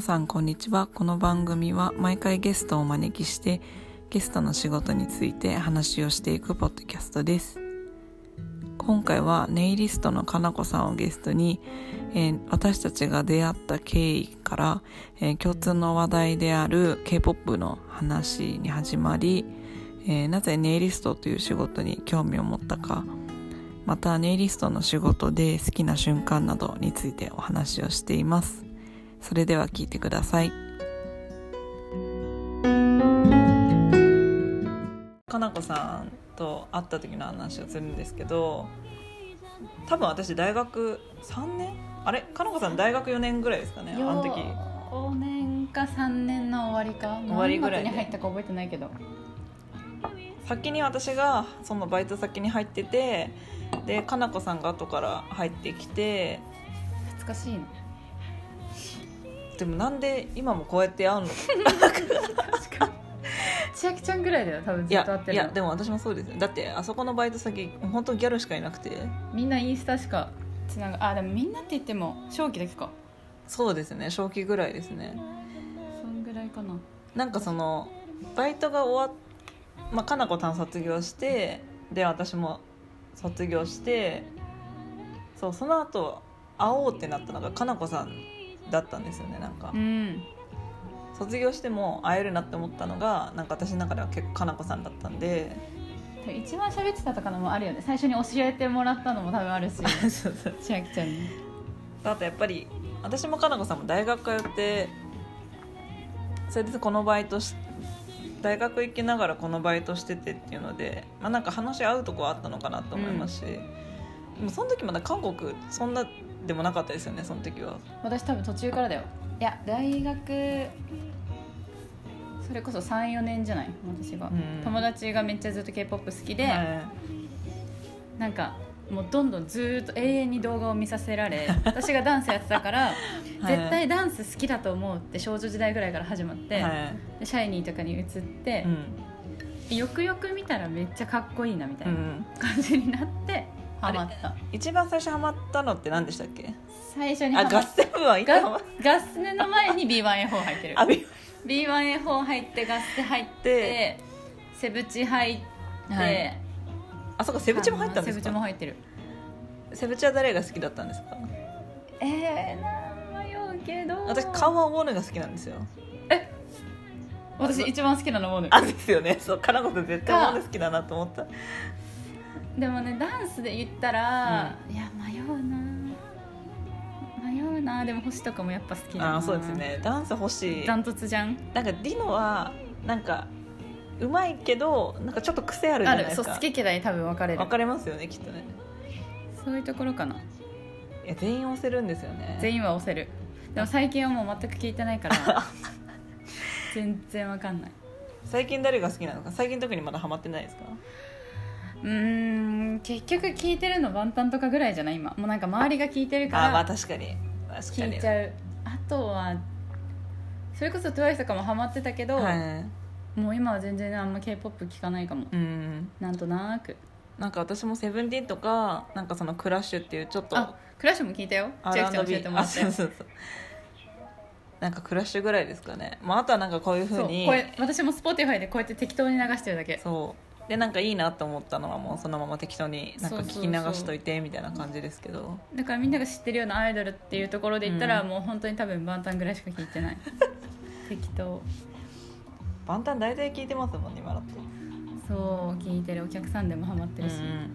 さんこんにちは。この番組は毎回ゲストをお招きしてゲストの仕事について話をしていくポッドキャストです。今回はネイリストのかなこさんをゲストに、えー私たちが出会った経緯から、えー共通の話題である K-POP の話に始まり、えーなぜネイリストという仕事に興味を持ったかまたネイリストの仕事で好きな瞬間などについてお話をしています。それでは聞いてください。かなこさんと会った時の話をするんですけど多分私大学3年？あれ？かなこさん大学4年ぐらいですかね？あの時。4年か3年の終わりか。終わりぐらいに入ったか覚えてないけど。先に私がそのバイト先に入っててでかなこさんが後から入ってきて懐かしいのでもなんで今もこうやって会うの？確かに千秋ちゃんぐらいだよ多分ずっと会ってるの。いやでも私もそうですよ。だってあそこのバイト先本当ギャルしかいなくて。みんなインスタしかつながあでもみんなって言っても正気だけか。そうですね正気ぐらいですね。そんぐらいかな。なんかそのバイトが終わっまあかなこさん卒業してで私も卒業してそうその後会おうってなったのがかなこさんだったんですよねなんか。うん。卒業しても会えるなって思ったのがなんか私の中では結構かなこさんだったんで。一番喋ってたとかのもあるよね。最初に教えてもらったのも多分あるし。そうそう千秋ちゃんに。あとやっぱり私もかなこさんも大学通ってそれでこのバイトし大学行きながらこのバイトしててっていうので、まあ、なんか話合うとこはあったのかなと思いますし、でもその時まだ韓国そんなでもなかったですよねその時は。私多分途中からだよ。いや大学それこそ34年じゃない？私が、うん。友達がめっちゃずっと k p o p 好きで、はい。なんかもうどんどんずーっと永遠に動画を見させられ 私がダンスやってたから、絶対ダンス好きだと思うって少女時代ぐらいから始まって、はい。でシャイニーとかに移ってう、ん。よくよく見たらめっちゃかっこいいなみたいうなん。感じになってハマった。一番最初ハマったのって何でしたっけ？最初にハあガッセン部はいつハマっガガスネの前に B1A4 入ってる。あび B1A4 入ってガステ入ってでセブチ入って、はい。あそうかセブチも入ったんですセブチかも入ってる。セブチは誰が好きだったんですか？えー、な迷うけど。私顔はウォーヌが好きなんですよ。私一番好きなのもねあですよね。そうかなこさん絶対ウォーヌ好きだなと思ったでもねダンスで言ったら、いや迷うな。迷うな。でも星とかもやっぱ好きだな。あそうですね。ダンス欲しい。ダントツじゃん。なんかディノはなんかうまいけどなんかちょっと癖あるじゃあないですか。る。そう好き嫌い多分分かれる。分かれますよねきっとね。そういうところかな。いや全員押せるんですよね。全員は押せる。でも最近はもう全く聞いてないから 全然わかんない。最近誰が好きなのか。最近特にまだハマってないですか？うーん結局聞いてるの万端とかぐらいじゃない？今。もうなんか周りが聞いてるかあまあら確かに。確かに。聞いちゃう。あとはそれこそ TWICE とかもハマってたけど、はい。もう今は全然あんま k p o p 聞かないかも。うん。なんとなく。なんか私もセブンティーンとかなんかそのクラッシュっていうちょっとあクラッシュも聞いたよ。千秋ちゃん教えてもらって。あそうそうそう。なんかクラッシュぐらいですかね、まあ、あとはなんかこういうふそううにこれ私も Spotify でこうやって適当に流してるだけ。そうでなんかいいなと思ったのはもうそのまま適当になんか聞き流しといてみたいな感じですけど。だからみんなが知ってるようなアイドルっていうところで言ったら、うん。もう本当に多分万端ぐらいしか聞いてない。適当。バンタン大体聞いてますもんね今だとそう聞いてるお客さんでもハマってるし、うん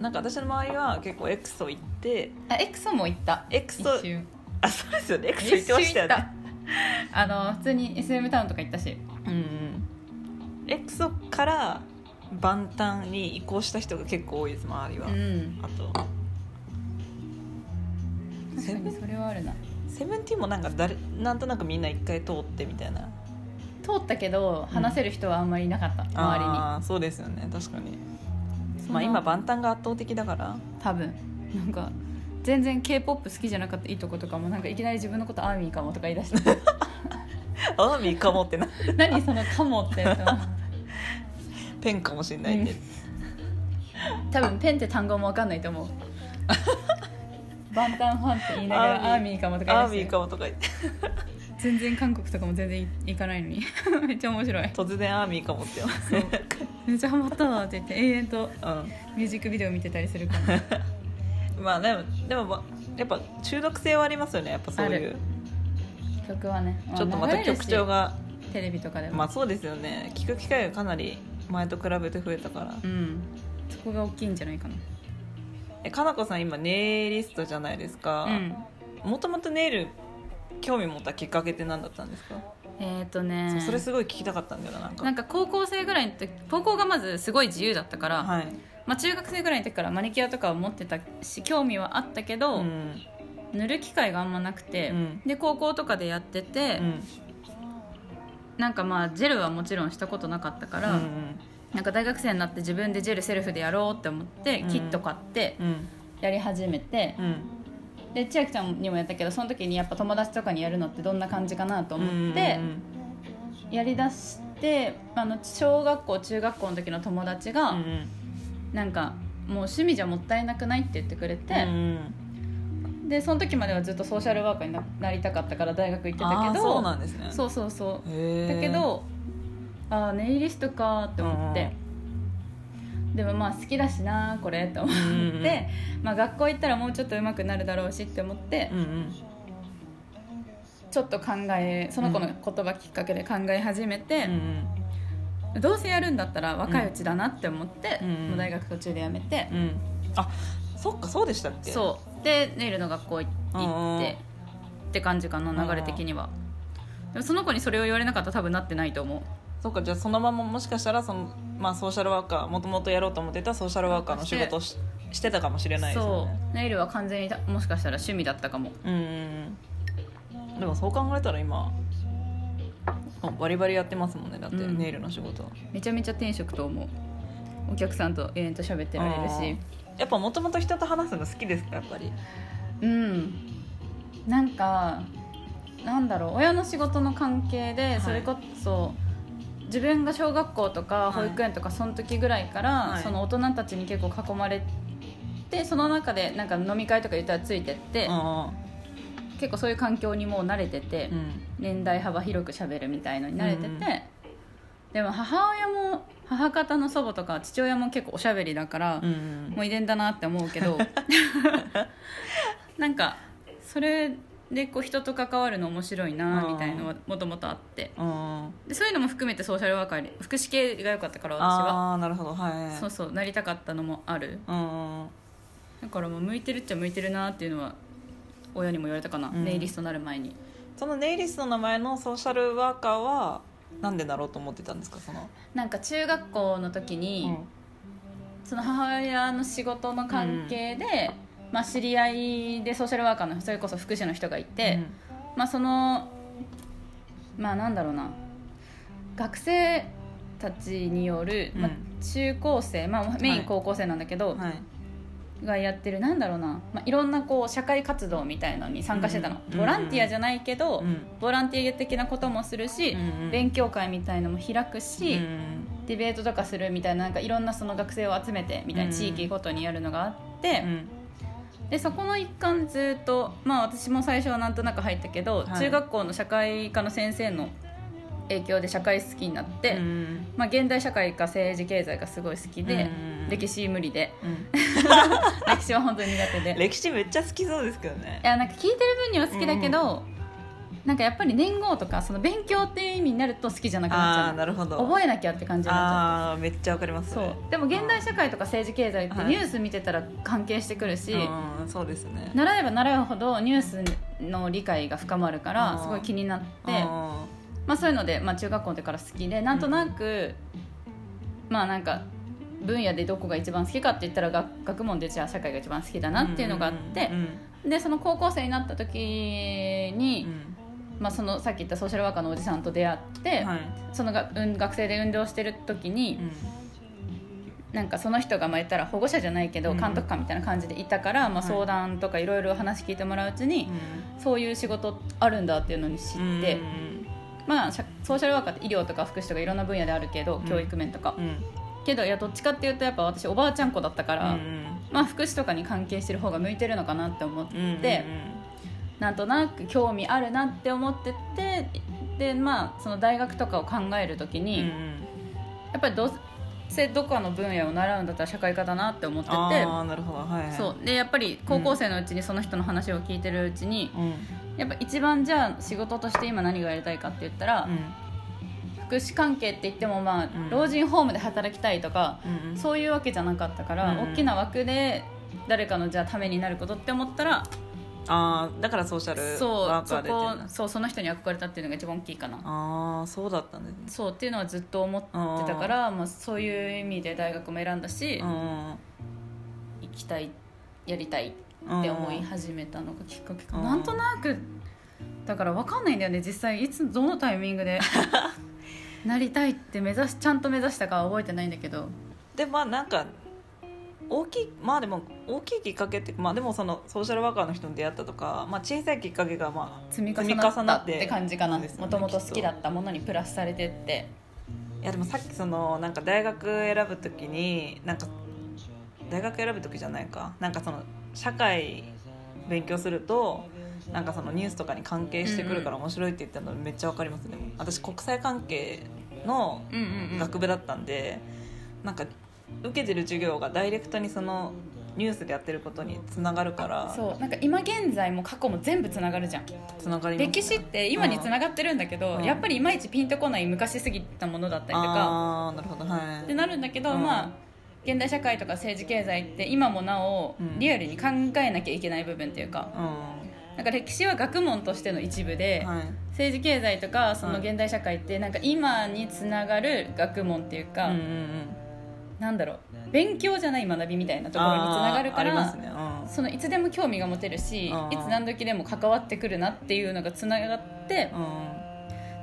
なんか私の周りは結構エクソ行って。あエクソも行った。エクソあそうですよね。エクソ行ってましたよね。あの普通に SM タウンとか行ったし。うんうん。エクソからバンタンに移行した人が結構多いです周りは、うん。あと。確かにそれはあるな。セブンティーンもなんか誰なんとなくみんな一回通ってみたいな。通ったけど話せる人はあんまりいなかった、周りに。ああそうですよね確かに。まあ今バンタンが圧倒的だから。多分。なんか全然 k p o p 好きじゃなかったいいとことかもなんかいきなり自分のことアーミーかもとか言い出して。アーミーかもってな。何そのかもってペンかもしれないって、多分ペンって単語も分かんないと思う。バンタンファンって言いながらアーミー。かもとかアーミーかもとか言って。全然韓国とかも全然行かないのに。めっちゃ面白い。突然アーミーかもって。そう。めっちゃハマったわって言って。永遠とうミュージックビデオ見てたりするから。ん まあでもでもまやっぱ中毒性はありますよね。やっぱそういう。曲はね。ちょっとまた曲調がが。テレビとかでも、まあそうですよね。聞く機会がかなり前と比べて増えたから。うん。そこが大きいんじゃないかな。えかなこさん今ネイリストじゃないですか。うん。もともとネイル興味持ったきっかけって何だったんですか、えっ、ー、とね。それすごい聞きたかったんだよななんか高校生ぐらいの時高校がまずすごい自由だったから、はい。まあ、中学生ぐらいの時からマニキュアとかを持ってたし興味はあったけど、うん。塗る機会があんまなくて、うん。で高校とかでやってて、うんなんかまあジェルはもちろんしたことなかったから、うんなんか大学生になって自分でジェルセルフでやろうって思って、うん。キット買ってうん。やり始めて、うん。で千秋ちゃんにもやったけどその時にやっぱ友達とかにやるのってどんな感じかなと思って、やりだしてあの小学校中学校の時の友達が、うんうん。なんかもう趣味じゃもったいなくないって言ってくれて、うんでその時まではずっとソーシャルワーカーにななりたかったから大学行ってたけどそうなんですね。そうそうそう。だけどああネイリストかって思って、でもまあ好きだしなこれって思って、うんうんまあ、学校行ったらもうちょっと上手くなるだろうしって思って、うんうん。ちょっと考えその子の言葉きっかけで考え始めてう、んどうせやるんだったら若いうちだなって思って、うんもう大学途中で辞めて、うんうん。あそっかそうでしたっけ？そうでネイルの学校行ってって感じかな流れ的には。でもその子にそれを言われなかったら多分なってないと思う。そっかじゃあそのままもしかしたらその、まあ、ソーシャルワーカーもともとやろうと思ってたソーシャルワーカーの仕事をししてたかもしれないですよそねう。ネイルは完全にたもしかしたら趣味だったかも。うんでもそう考えたら今あバリバリやってますもんねだって、うん。ネイルの仕事。めちゃめちゃ転職と思う。お客さんと永遠と喋ってられるしやっぱもともと人と話すの好きですかやっぱり？うん。なんかなんだろう。親の仕事の関係でい。それこそ、自分が小学校とかはい。保育園とかその時ぐらいから、はい。その大人たちに結構囲まれてその中でなんか飲み会とか言ったらついてって、うん結構そういう環境にもう慣れてて、うん。年代幅広くしゃべるみたいのに慣れてて、うんでも母親も母方の祖母とか父親も結構おしゃべりだから、うんもう遺伝だなって思うけど なんかそれでこう人と関わるの面白いなみたいのはもともとあって。うん。でそういうのも含めてソーシャルワーカーに福祉系が良かったから私は。ああなるほど。はい。そうそうなりたかったのもある。うんだからもう向いてるっちゃ向いてるなっていうのは親にも言われたかな、うん。ネイリストになる前に。そのネイリストの名前のソーシャルワーカーはなんでだろうと思ってたんですか？その、なんか中学校の時に、その母親の仕事の関係で、まあ、知り合いでソーシャルワーカーのそれこそ福祉の人がいて、まあそのまあなんだろうな。学生たちによる、まあうん、中高生、まあ、メイはい。ン高校生なんだけど、はいがやってるなんだろうな、まあ、いろんなこう社会活動みたいのに参加してたの、うんボランティアじゃないけど、うんボランティア的なこともするし、うん勉強会みたいのも開くし、うんディベートとかするみたいななんかいろんなその学生を集めてみたいな地域ごとにやるのがあって、うん。でそこの一環ずっとまあ私も最初はなんとなく入ったけど、はい。中学校の社会科の先生の影響で社会好きになって、うん。まあ、現代社会か政治経済がすごい好きで、うん。歴史無理で。うん。歴史は本当に苦手で。い歴史めっちゃ好きそうですけどね。やなんか聞いてる分には好きだけど、なんかやっぱり年号とかその勉強っていう意味になると好きじゃなくあなっちゃあなるほど。う覚えなきゃって感じになっちゃう。ああめっちゃわかります。そう。でも現代社会とか政治経済ってはい。ニュース見てたら関係してくるし、うんそうですね。習えば習うほどニュースの理解が深まるからすごい気になって、あまあ、そういうので、まあ、中学校の時から好きでなんとなく、まあなんか分野でどこが一番好きかって言ったら学学問でじゃあ社会が一番好きだーなっていうのがあってうん、でその高校生になった時に、うん。まあ、そのさっき言ったソーシャルワーカーのおじさんと出会って、はい。そのが、うん、学生で運動してる時に、なんかその人がまあ言ったら保護者じゃないけどうん。監督官みたいな感じでいたから、まあ、はい。相談とかいろいろ話聞いてもらううちに、うそういう仕事あるんだっていうのに知って、んまあ、社ソーシャルワーカーって医療とか福祉とかいろんな分野であるけど、うん。教育面とか。うん。けどいやどっちかっていうとやっぱ私おばあちゃん子だったから、うんまあ、福祉とかに関係してる方が向いてるのかなって思って、うんうんなんとなく興味あるなって思っててでまあその大学とかを考える時に、うんうん。やっぱりどうせどっかの分野を習うんだったら社会科だなって思っててああなるほど。はいはい。そう。でやっぱり高校生のうちにその人の話を聞いてるうちに、うんやっぱ一番じゃあ仕事として今何がやりたいかって言ったら、福祉関係って言ってもまあ、うん。老人ホームで働きたいとか、そういうわけじゃなかったから、うん大きな枠で誰かのじゃあためになることって思ったらああだからソーシャルそうワーカーでっていうの。そうその人に憧れたっていうのが一番大きいかな。ああそうだったんですね。そうっていうのはずっと思ってたから、まあ、そういう意味で大学も選んだし、うん行きたいやりたい。って思い始めたのがきっかけかうん。なんとなくだから分かんないんだよね実際いつどのタイミングで なりたいって目指しちゃんと目指したかは覚えてないんだけど。でまあなんか大きいまあでも大きいきっかけってまあでもそのソーシャルワーカーの人に出会ったとか、まあ、小さいきっかけがまあ積み重なったってて感じかな。もともと好きだったものにプラスされてって。いやでもさっきそのなんか大学選ぶ時になんか大学選ぶ時じゃないか。なんかその社会勉強するとなんかそのニュースとかに関係してくるから面白いって言ったのめっちゃわかりますね、私国際関係の学部だったんで、なんか受けてる授業がダイレクトにそのニュースでやってることにつながるからそうなんか今現在も過去も全部つながるじゃん。つながりね。歴史って今につながってるんだけど、うん。やっぱりいまいちピンとこない昔すぎたものだったりとかああなるほど。はい。ってなるんだけど、うん。まあ現代社会とか政治経済って今もなおうん。リアルに考えなきゃいけない部分っていうか、うなんか歴史は学問としての一部で、んはい。政治経済とかそのうん現代社会ってなんか今につながる学問っていうか、うんうんうん。なんだろう。勉強じゃない学びみたいなところにつながるから、ね。うん。そのいつでも興味が持てるし、うん。いつ何時でも関わってくるなっていうのがつながって、うん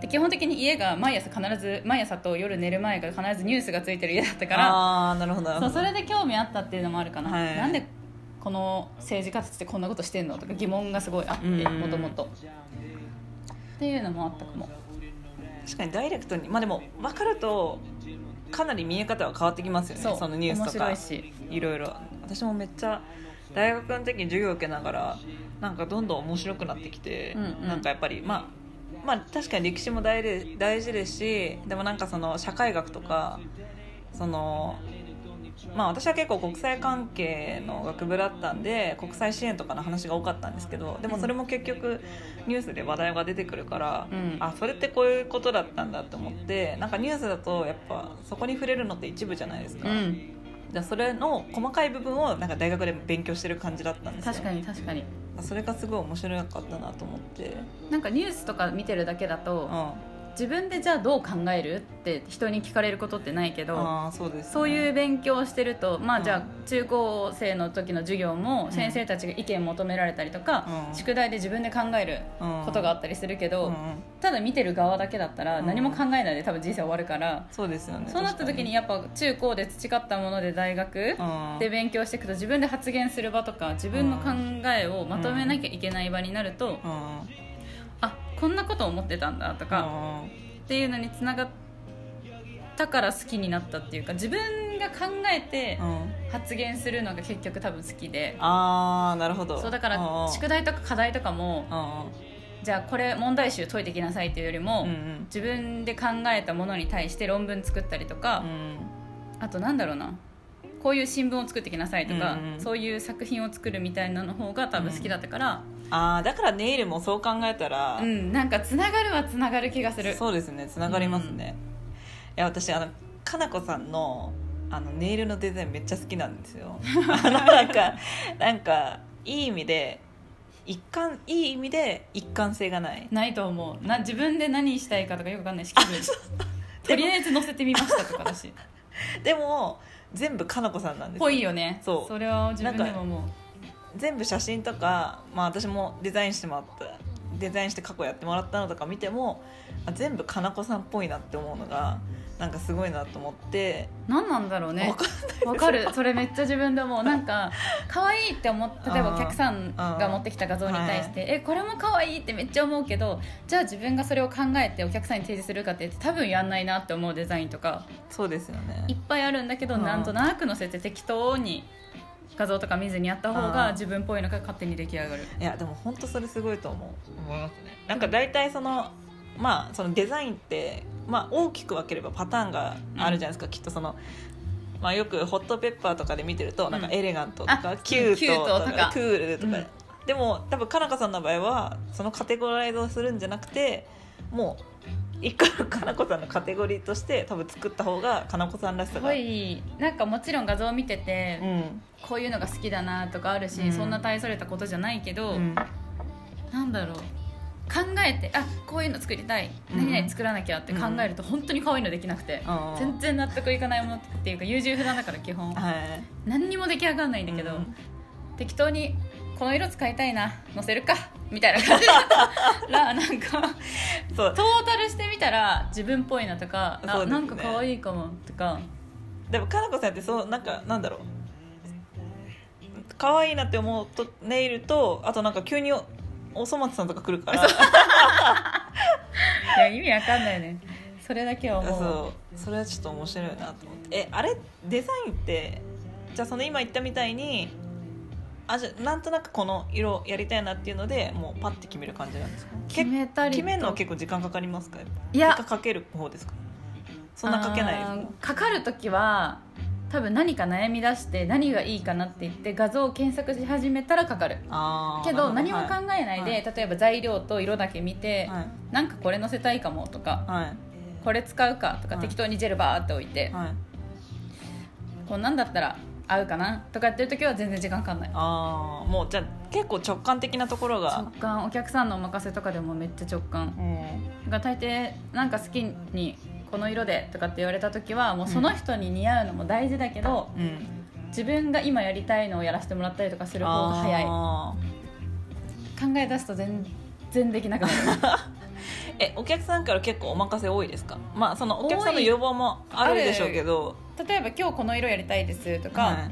で基本的に家が毎朝必ず毎朝と夜寝る前が必ずニュースがついてる家だったからああなるほど。そうそれで興味あったっていうのもあるかな、はい。なんでこの政治家たちってこんなことしてんのとか疑問がすごいあってうん。もともとっていうのもあったかも。確かにダイレクトにまあでも分かるとかなり見え方は変わってきますよねそのニュースとか。いろいろ。私もめっちゃ大学の時に授業を受けながらなんかどんどん面白くなってきて、うんうん。なんかやっぱりまあまあ確かに歴史も大事大事ですしでもなんかその社会学とかそのまあ私は結構国際関係の学部だったんで国際支援とかの話が多かったんですけどでもそれも結局ニュースで話題が出てくるから、うんあそれってこういうことだったんだと思ってなんかニュースだとやっぱそこに触れるのって一部じゃないですか。うんじゃあそれの細かい部分をなんか大学で勉強してる感じだったんですよ。確かに確かに。それがすごい面白かったなと思って。なんかニュースとか見てるだけだと、うん自分でじゃあどう考えるって人に聞かれることってないけどそうね、そういう勉強をしてるとまあうん。じゃあ中高生の時の授業も先生たちが意見求められたりとか、うん。宿題で自分で考えることがあったりするけど、うん。うんただ見てる側だけだったらうん。何も考えないで多分人生終わるから、そうですよね。そうなった時にやっぱ中高で培ったもので大学うん。で勉強していくと自分で発言する場とか自分の考えをまとめなきゃいけない場になると、うん。あこんなこと思ってたんだとか、うんっていうのにつながったから好きになったっていうか自分が考えてうん。発言するのが結局多分好きで、ああなるほど。そうだからうん宿題とか課題とかもうんじゃあこれ問題集解いてきなさいっていうよりも、うんうん。自分で考えたものに対して論文作ったりとか、うんあとなんだろうなこういう新聞を作ってきなさいとか、うんうんそういう作品を作るみたいなの方が多分好きだったから、ああだからネイルもそう考えたら、うんなんかつながるはつながる気がする。そうですねつながりますね、いや私あのかなこさんのあのネイルのデザインめっちゃ好きなんですよ。あのなんかなんかいい意味で一貫いい意味で一貫性がない。ないと思う。な自分で何したいかとかよくわかんないし気分。とりあえず載せてみましたとかだし。でも全部かなこさんなんですぽいよね。そう。れは自分でもも全部写真とか、まあ、私もデザインしてもらったデザインして過去やってもらったのとか見てもあ全部かなこさんっぽいなって思うのがなんかすごいなと思って。う何なんだろうね。わかる。それめっちゃ自分で思う。なんか可愛いって思って 例えばお客さんが持ってきた画像に対してえこれも可愛いってめっちゃ思うけどじゃあ自分がそれを考えてお客さんに提示するかって多分やんないなって思うデザインとか。そうですよね。いっぱいあるんだけどうん。なんとなく載せて適当に画像とか見ずにやった方が自分っぽいのが勝手に出来上がる。いやでも本当それすごいと思う。思いますね。なんか大体そのまあそのデザインって、まあ、大きく分ければパターンがあるじゃないですか、きっとその、まあ、よくホットペッパーとかで見てると、なんかうんエレガントとかあキュートキュートとか。とかクールとか、うん。でも多分かなこさんの場合はそのカテゴライズをするんじゃなくてもう一個のかなこさんのカテゴリーとして多分作った方がかなこさんらしさすがごいなんかもちろん画像を見てて、うん。こういうのが好きだなとかあるし、うん。そんな大それたことじゃないけど、うん。なんだろう。考えてあこういうの作りたい。うん。何々作らなきゃって考えると本当に可愛いのできなくて、あー全然納得いかないものっていうか優柔不断だから基本。はい。何にも出来上がらないんだけど、うん。適当にこの色使いたいな載せるかみたいな感じだった。らなんかそう。トータルしてみたら自分っぽいなとか、ね。なんか可愛いかもとか。でもかなこさんってそうなんかなんだろう。可愛いなって思うとネイルとあとなんか急におおそ松さんとか来るから。いや意味わかんないね。それだけはもう。そう。それはちょっと面白いなと思って。えあれデザインってじゃあその今言ったみたいにあじゃあなんとなくこの色やりたいなっていうのでもうパッて決める感じなんですか？決めたりと。決めるのは結構時間かかりますか？いや。かかける方ですか？そんなかけないですか？かかる時は多分何か悩み出して何がいいかなって言って画像を検索し始めたらかかる。けど何も考えないで、は例えば材料と色だけ見て、はい。なんかこれ載せたいかもとかはい。これ使うかとか、はい。適当にジェルバーって置いて、はい。こんなんだったら合うかなとかやってる時は全然時間かかんない。ああもうじゃあ結構直感的なところが。直感お客さんのお任せとかでもめっちゃ直感うんだから大抵なんか好きにこの色でとかって言われた時はもうその人に似合うのも大事だけど、うん自分が今やりたいのをやらせてもらったりとかする方が早い考あえ出すと全然できなくなるーえお客さんから結構お任せ多いですか？まあそのお客さんの要望もあるでしょうけど。例えば今日この色やりたいですとか、はい。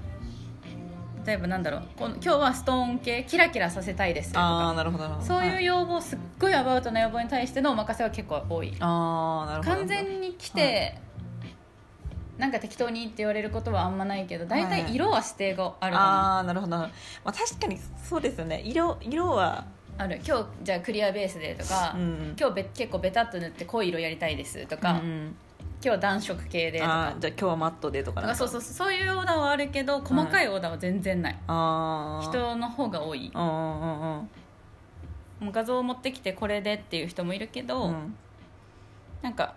例えばなんだろう。この今日はストーン系キラキラさせたいですとああかなるほどそういうはい要望すっごいアバウトな要望に対してのお任せは結構多い。ああなるほど。完全に来て、なんか適当にって言われることはあんまないけど大体色は指定があるかな、ああなるほどなるほど。まあ確かにそうですよね。色色はある。今日じゃあクリアベースでとか、うん今日べ結構ベタっと塗って濃い色やりたいですとか、うん今日は暖色系でとあかーじゃあ今日はマットでとかそうそうそういうオーダーはあるけど細かいオーダーは全然ない、ああ人の方が多い。もう画像を持ってきてこれでっていう人もいるけど、うん。なんか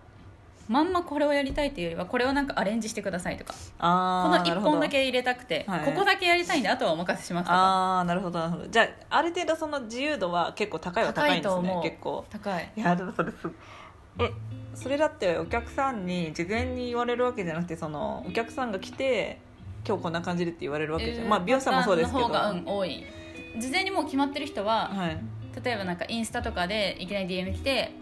まんまこれをやりたいっていうよりはこれをなんかアレンジしてくださいとか。あこの1あなるほど。本だけ入れたくて、はい。ここだけやりたいんであとはお任せしますとか。ああなるほど。なるほどじゃあある程度その自由度は結構高いは高いんですね結構。高い。いやでもそれすえそれだってお客さんに事前に言われるわけじゃなくてそのお客さんが来て今日こんな感じでって言われるわけじゃん、まあ美容師さんもそうですけど。パターンの方が、うん、多い。事前にもう決まってる人は、はい。例えばなんかインスタとかでいきなり DM 来て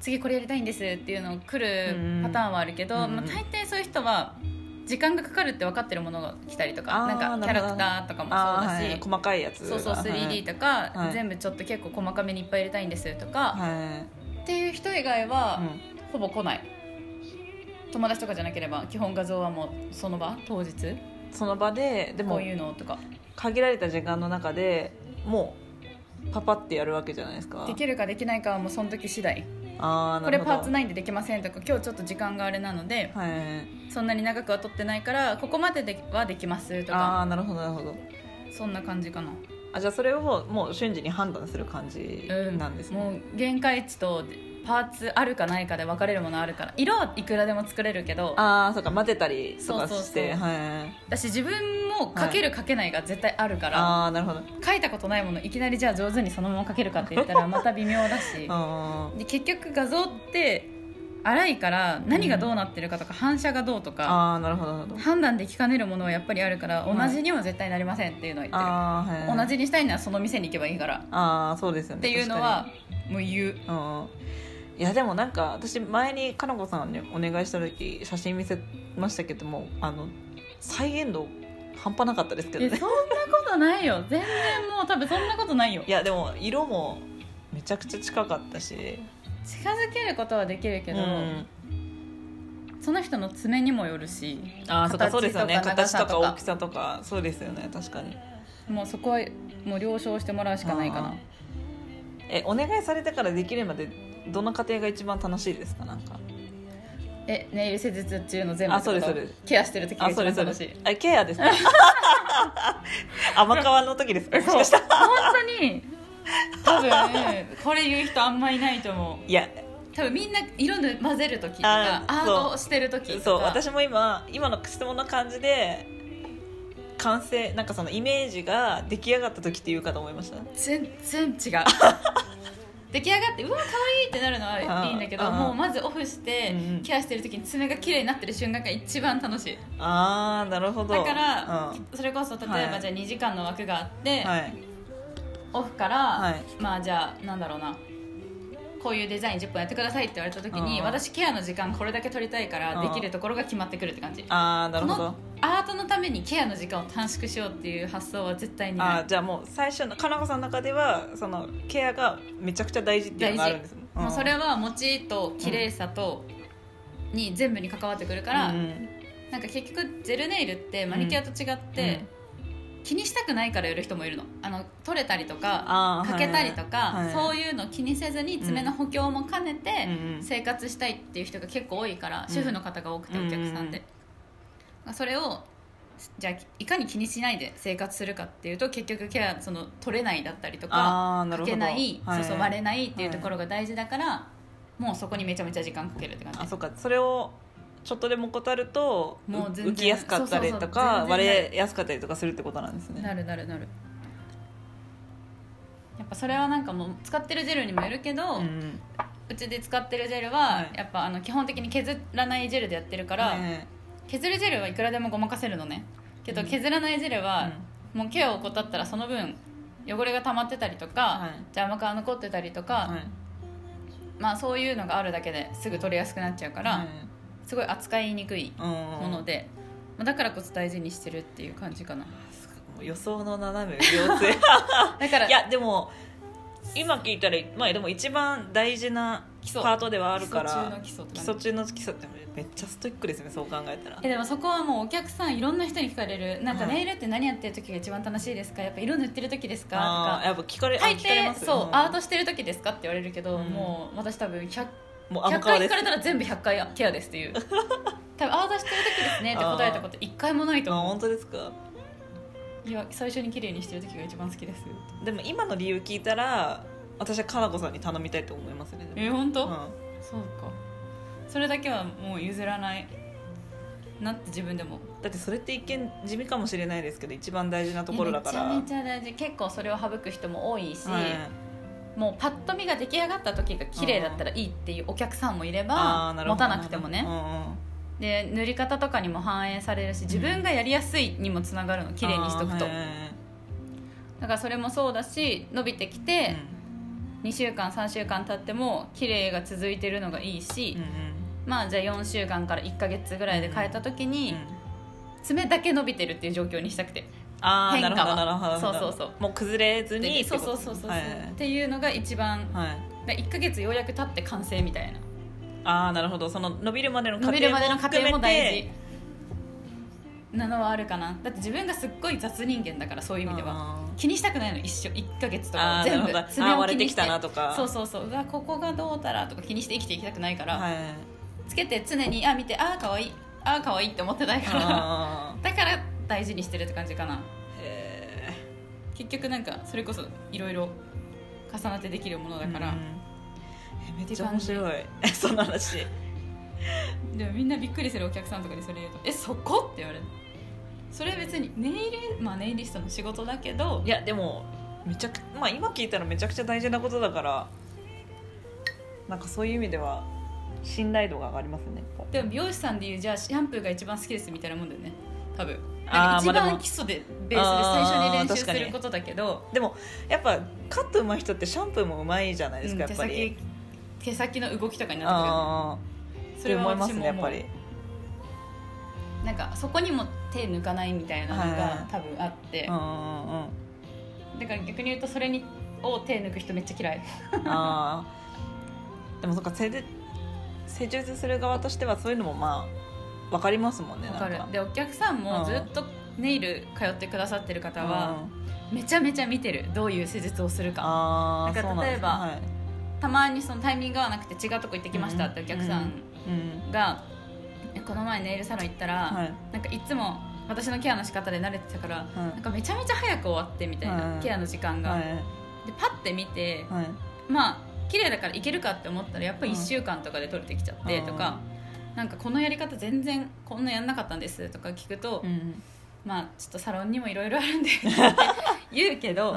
次これやりたいんですっていうのを来るパターンはあるけど、うんまあ、大抵そういう人は時間がかかるって分かってるものが来たりとかなんかキャラクターとかもそうだし、はい。細かいやつ。そうそうが 3D とか、はい。全部ちょっと結構細かめにいっぱい入れたいんですとか、はい、はい。っていう人以外は、うん。ほぼ来ない。友達とかじゃなければ基本画像はもうその場当日？その場ででもこういうのとか。限られた時間の中でもうパパってやるわけじゃないですか。できるかできないかはもうその時次第これパーツないんでできませんとか今日ちょっと時間があれなのではい。そんなに長くは取ってないからここまでではできますとあかあなるほどなるほど。そんな感じかな。あじゃあそれをもう瞬時に判断する感じなんですね、もう限界値とパーツあるかないかで分かれるものあるから色はいくらでも作れるけどああそうか混ぜたりとかしてそうそう。そうはい。私自分もかけるかけないが絶対あるから、ああなるほど。書いたことないものいきなりじゃあ上手にそのまま書けるかって言ったら また微妙だし。で結局画像って荒いから何がどうなってるかとか、反射がどうとかあーなるほどなるほど。判断できかねるものはやっぱりあるから、はい。同じには絶対なりませんっていうのを言ってる、あー、はい、同じにしたいならその店に行けばいいから。ああそうですよねっていうのはもう言ういやでもなんか私前にかなこさんにお願いした時写真見せましたけどもあの再現度半端なかったですけどね。えそんなことないよ。全然もう多分そんなことないよ。いやでも色もめちゃくちゃ近かったし。近づけることはできるけど、うん。その人の爪にもよるしああそっかそうですよね。形とか大きさとか。そうですよね。確かに。もうそこはもう了承してもらうしかないかな。えお願いされてからできるまでどの過程が一番楽しいですか？なんか。えネイル施術中の全部あそうですそうです。ケアしてる時があ一そうですそうで番楽しい。すあケアですか？甘皮の時ですか？もしかしたら。本当に多分これ言う人あんまいないと思う。いや。多分みんな色で混ぜる時とかあアートをしてる時とか。そう。私も今今の質問の感じで完成なんかそのイメージが出来上がった時っていうかと思いました。全然違う 出来上がってうわ可愛いってなるのはいいんだけどもうまずオフしてケアしてる時に爪が綺麗になってる瞬間が一番楽しい。ああなるほど。だから、うん。それこそ例えば、はい。じゃあ2時間の枠があって、はい。オフから、はい。まあじゃあなんだろうなこういうデザイン10分やってくださいって言われた時にうん私ケアの時間これだけ取りたいからうん。できるところが決まってくるって感じ。ああなるほどアートのためにケアの時間を短縮しようっていう発想は絶対にあない。ーじゃあもう最初のかなこさんの中ではそのケアがめちゃくちゃ大事っていうのがあるんです。もん。もうそれは持ちと綺麗さとに全部に関わってくるから、うんなんか結局ジェルネイルってマニキュアと違って、気にしたくないからやる人もいるの。あの取れたりとかかけたりとか、はい。はいそういうの気にせずに爪の補強も兼ねてうんうん。生活したいっていう人が結構多いから、うん。主婦の方が多くてお客さんで、それをじゃあいかに気にしないで生活するかっていうと結局ケアその取れないだったりとかかけない、はい。そうそう割れないっていうところが大事だから、もうそこにめちゃめちゃ時間かけるって感じ。あそっか。それをちょっとでも怠るともう浮きやすかったりとか割れやすかったりとかするってことなんですね。なるなるなる。やっぱそれはなんかもう使ってるジェルにもよるけど、ううん。ちで使ってるジェルは、はい。やっぱあの基本的に削らないジェルでやってるから、ね削るジェルはいくらでもごまかせるのね。けど、うん。削らないジェルは、もうケアを怠ったらその分汚れが溜まってたりとか、はい。邪魔が残ってたりとか、はい。まあそういうのがあるだけですぐ取れやすくなっちゃうから、はい。すごい扱いにくいうんもので、まあだからこそ大事にしてるっていう感じかな。予想の斜め上手 だからいやでも今聞いたらまあでも一番大事なパートではあるか基礎中らの基礎中の基礎ってめっちゃストイックですねそう考えたら。えでもそこはもうお客さんいろんな人に聞かれる。なんかはい。ネイルって何やってる時が一番楽しいですか？やっぱ色塗ってる時ですかとかやっぱ聞かれあ大抵そう、すんアートしてる時ですかって言われるけど、うん。もう私多分 100, もう100甘皮です。回聞かれたら全部100回ケアですっていう多分アートしてる時ですねって答えたこと1回もないとあ思本当ですか？ういや最初に綺麗にしてる時が一番好きです。でも今の理由聞いたら私はかなこさんに頼みたいと思いますねえ本当、うん。そうか。それだけはもう譲らないなって自分でも。だってそれって一見地味かもしれないですけど一番大事なところだから。めちゃめちゃ大事。結構それを省く人も多いし、はい。もうパッと見が出来上がった時が綺麗だったらいいっていうお客さんもいれあば持たなくてもね。で塗り方とかにも反映されるし自分がやりやすいにもつながるの綺麗にしとくと。だからそれもそうだし伸びてきてうん2週間3週間経っても綺麗が続いてるのがいいしうんうん。まあじゃあ4週間から1か月ぐらいで変えた時にうん。爪だけ伸びてるっていう状況にしたくて。ああなるほ変化はどなるほど。そうそうそう。もう崩れずにそうそうそうそうはい。っていうのが一番はい。だ1か月ようやく経って完成みたいな。ああなるほど。その伸びるまでの過伸びるまで程も大て事。なのはあるかな。だって自分がすっごい雑人間だからそういう意味では。あ気にしたくないの一緒1か月とか全部。爪を気にして。たなとか。そうそうそう。うわここがどうたらとか気にして生きていきたくないから、ーはいつけて常にあ見てああかわいいああかわいいって思ってないから。あだから大事にしてるって感じかな。結局なんかそれこそいろいろ重なってできるものだから、めっちゃ面白い。その話。でもみんなびっくりするお客さんとかにそれ言うと「えそこ?」って言われるそれ別にネイルまあネイリストの仕事だけどいやでもめちゃくまあ今聞いたらめちゃくちゃ大事なことだからなんかそういう意味では信頼度が上がりますねでも美容師さんでいうじゃあシャンプーが一番好きですみたいなもんだよね。多分。なんか一番基礎でベースで最初に練習することだけど、でもやっぱカット上手い人ってシャンプーも上手いじゃないですか、うん手やっぱり。先手先の動きとかになってくるそれは思いますねやっぱりなんかそこにも手抜かないみたいなのはいが多分あって、うんうんうん。だから逆に言うとそれにを手抜く人めっちゃ嫌い。ああでもそっか施施術する側としてはそういうのもまあ分かりますもんねわかる。なんでお客さんもずっとネイル通ってくださってる方はめちゃめちゃ見てる。どういう施術をするか。ああなんか例えばたまにそのタイミング合わなくて違うとこ行ってきましたってお客さんうん。が、えこの前ネイルサロン行ったら、はい。なんかいつも私のケアの仕方で慣れてたから、はい。なんかめちゃめちゃ早く終わってみたいな、はい。ケアの時間が、はい。でパッて見て、はい。まあ綺麗だからいけるかって思ったらやっぱり1週間とかで取れてきちゃってとか、なんかこのやり方全然こんなやんなかったんですとか聞くと、うんまあちょっとサロンにもいろいろあるんでって 言うけど、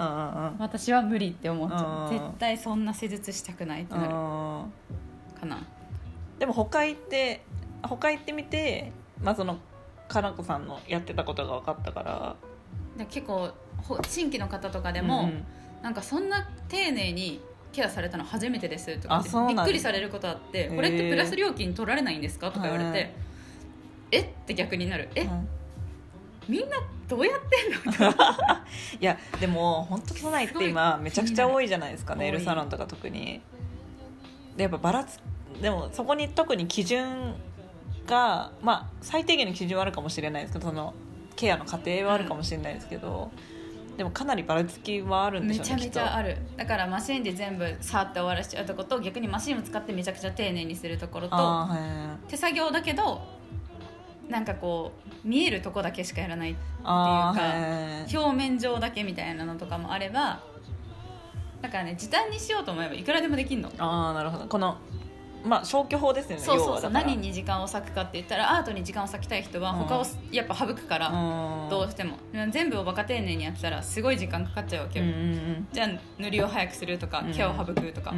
私は無理って思っちゃう。絶対そんな施術したくないってなる。あかな。ーでも他行って他行ってみてまあそのかなこさんのやってたことが分かったから。で結構ほ新規の方とかでも、うんなんかそんな丁寧にケアされたの初めてですとかびっくりされることあってこれってプラス料金取られないんですかとか言われて、はいえ？って逆になる。え、うん。みんなどうやってんの？いやでも本当都内って今めちゃくちゃ多いじゃないですかネイルサロンとか特に。でやっぱばらつでもそこに特に基準がまあ最低限の基準はあるかもしれないですけどそのケアの過程はあるかもしれないですけど、でもかなりばらつきはあるんでしょうねめちゃめちゃある。るだからマシンで全部さって終わらしちゃうとこと逆にマシンを使ってめちゃくちゃ丁寧にするところと手作業だけどなんかこう見えるとこだけしかやらないっていうか表面上だけみたいなのとかもあればだからね時短にしようと思えばいくらでもできんの。ああなるほど。このまあ消去法ですよねそうそうそう。何に時間を割くかって言ったらアートに時間を割きたい人はうん。他をやっぱ省くから、うん。どうしても。全部をバカ丁寧にやってたらすごい時間かかっちゃうわけうんよ、うん。じゃあ塗りを早くするとかうん毛を省くとか、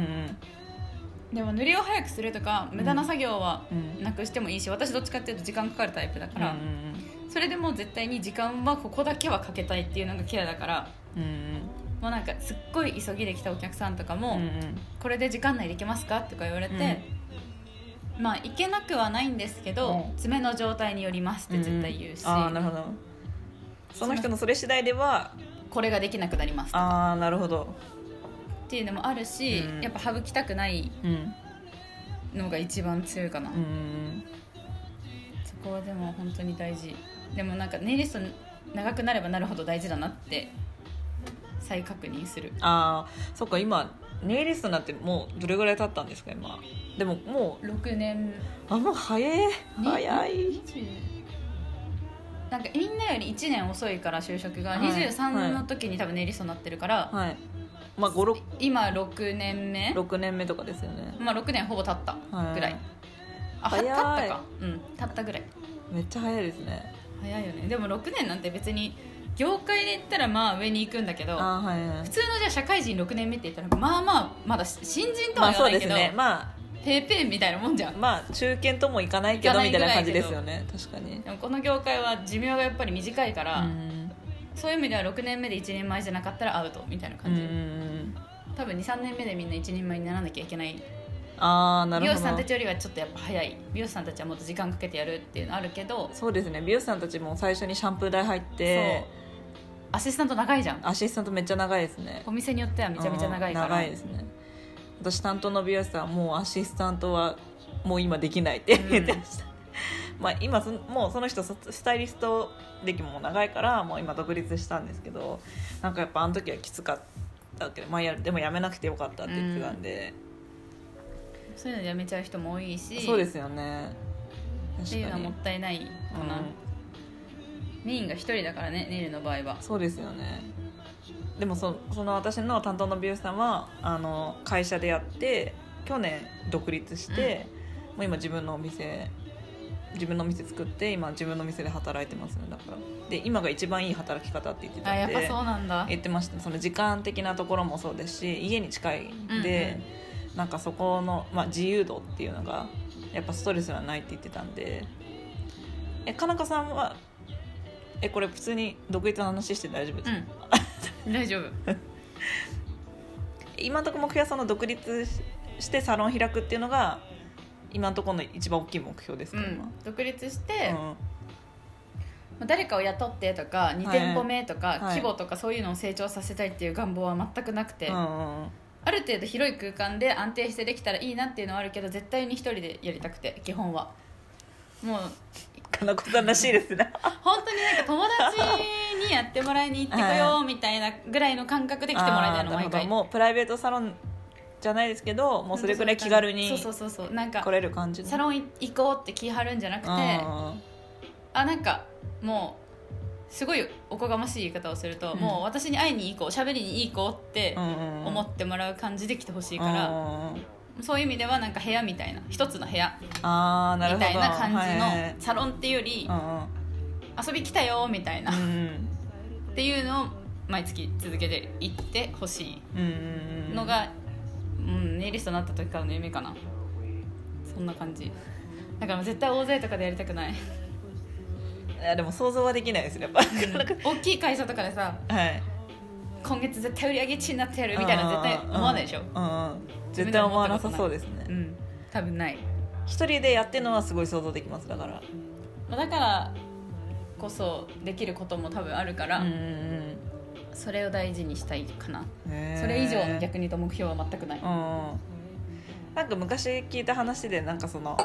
でも塗りを早くするとか無駄な作業はうん。なくしてもいいし私どっちかっていうと時間かかるタイプだから、うんそれでもう絶対に時間はここだけはかけたいっていうのがケアだからうんうんもうなんかすっごい急ぎで来たお客さんとかも、うんうん。これで時間内で行けますかとか言われて、まあ行けなくはないんですけど、うん。爪の状態によりますって絶対言うし、ああなるほど。その人のそれ次第ではこれができなくなりますとか。ああなるほど。っていうのもあるし、うん。やっぱ省きたくないうん。のが一番強いかな、うんそこはでも本当に大事。でもなんかネイリスト長くなればなるほど大事だなって再確認する。ああそっか今ネイリストになってもうどれぐらい経ったんですか今？でもも6年。うあもう早い。早い。20なんかみんなより1年遅いから就職が、はい。23の時に多分ネイリストになってるから、はい。まあ56今6年目？6年目とかですよね。まあ6年ほぼ経ったぐらい、はい。あ経ったか。うん経ったぐらい。めっちゃ早いですね。早いよね。でも6年なんて別に業界で言ったらまあ上に行くんだけどはいはい。普通のじゃあ社会人6年目って言ったらまあまあまだ新人とは言わないけど、ね。まペーペーみたいなもんじゃん。あまあ中堅ともいかないけどみたいな感じですよね。確かに。でもこの業界は寿命がやっぱり短いから、うん。そういう意味では6年目で1人前じゃなかったらアウトみたいな感じ、ん多分23年目でみんな一人前にならなきゃいけない。ああなるほど。美容師さんたちよりはちょっとやっぱ早い。美容師さんたちはもっと時間かけてやるっていうのあるけどそうですね。美容師さんたちも最初にシャンプー台入ってアシスタント長いじゃん。アシスタントめっちゃ長いですね。お店によってはめちゃめちゃ長いから、うん長いですね。私担当の美容師さんはもうアシスタントはもう今できないって言ってました、まあ今そもうその人ススタイリスト歴も長いからもう今独立したんですけどなんかやっぱあの時はきつかったけど、まあ、やでもやめなくてよかったって言ってたんで、そういうのやめちゃう人も多いし。そうですよね。っていうのはもにったいないかな、メインが一人だからねネイルの場合は。そうですよね。でもそその私の担当の美容師さんはあの会社でやって去年独立して、もう今自分のお店自分のお店作って今自分の店で働いてますねだから。で今が一番いい働き方って言ってたんであやっぱそうなんだ。言ってました。その時間的なところもそうですし家に近いんで、なんかそこの、まあ、自由度っていうのがやっぱストレスはないって言ってたんで。えかなかさんはえこれ普通に独立の話して大丈夫ですか、うん。大丈夫。今のところ目標はその独立してサロン開くっていうのが今のところの一番大きい目標ですか、うん。独立して、今まあ誰かを雇ってとか2店舗目とか、はい。規模とかそういうのを成長させたいっていう願望は全くなくて、うんうんうん。ある程度広い空間で安定してできたらいいなっていうのはあるけど絶対に一人でやりたくて基本は。もうかなこさんらしいですね本当になんか友達にやってもらいに行ってこようみたいなぐらいの感覚で来てもらいたいの毎回。もうプライベートサロンじゃないですけどもうそれくらい気軽にそうそうそうそうなんか来れる感じの。サロン行こうって気張るんじゃなくてああなんかもうすごいおこがましい言い方をすると、うん。もう私に会いに行こう喋りに行こうって思ってもらう感じで来てほしいから、うんそういう意味ではなんか部屋みたいな一つの部屋みたいな感じはいのサロンっていうより遊び来たよみたいなうっん。ていうのを毎月続けていってほしいのが、うん、ネイリストになった時からの夢かな。そんな感じ。だから絶対大勢とかでやりたくない。いやでも想像はできないですねやっぱ。大きい会社とかでさはい今月絶対売り上げ1位になってやるみたいな絶対思わないでしょ？うんうんうん。絶対思わなさそうですね。う。ん。多分ない。一人でやってるのはすごい想像できますだから。まあだからこそできることも多分あるから、うんうんそれを大事にしたいかな。それ以上の逆に言うと目標は全くない。うんなんか昔聞いた話でなんかその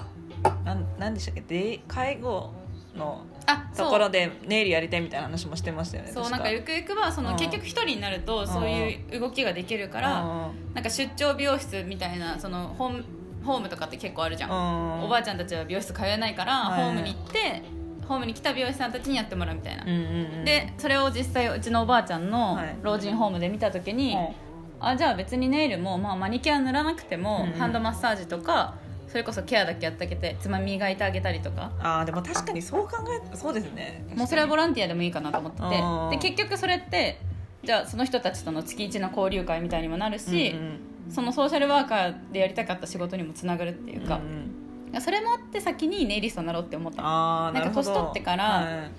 なんなんでしたっけ？デイ介護のあところでネイルやりたいみたいな話もしてましたよね確そうなんかゆくゆくはそのうん。結局一人になるとそういう動きができるからなんか出張美容室みたいなそのホームホームとかって結構あるじゃん。おばあちゃんたちは美容室通えないからはい。ホームに行ってホームに来た美容師さんたちにやってもらうみたいな。うんうんうん。でそれを実際うちのおばあちゃんのはい。老人ホームで見た時に、はい。あじゃあ別にネイルも、まあ、マニキュア塗らなくても、うんうん。ハンドマッサージとかそれこそケアだけやってあげてつまみ磨いてあげたりとか。あーでも確かにそう考えそうですね。もうそれはボランティアでもいいかなと思ってて。うん。で結局それってじゃあその人たちとの月1の交流会みたいにもなるし、うんそのソーシャルワーカーでやりたかった仕事にもつながるっていうか、んそれもあって先にネイリストになろうって思った。のあーなるほど。なんか年取ってからはい。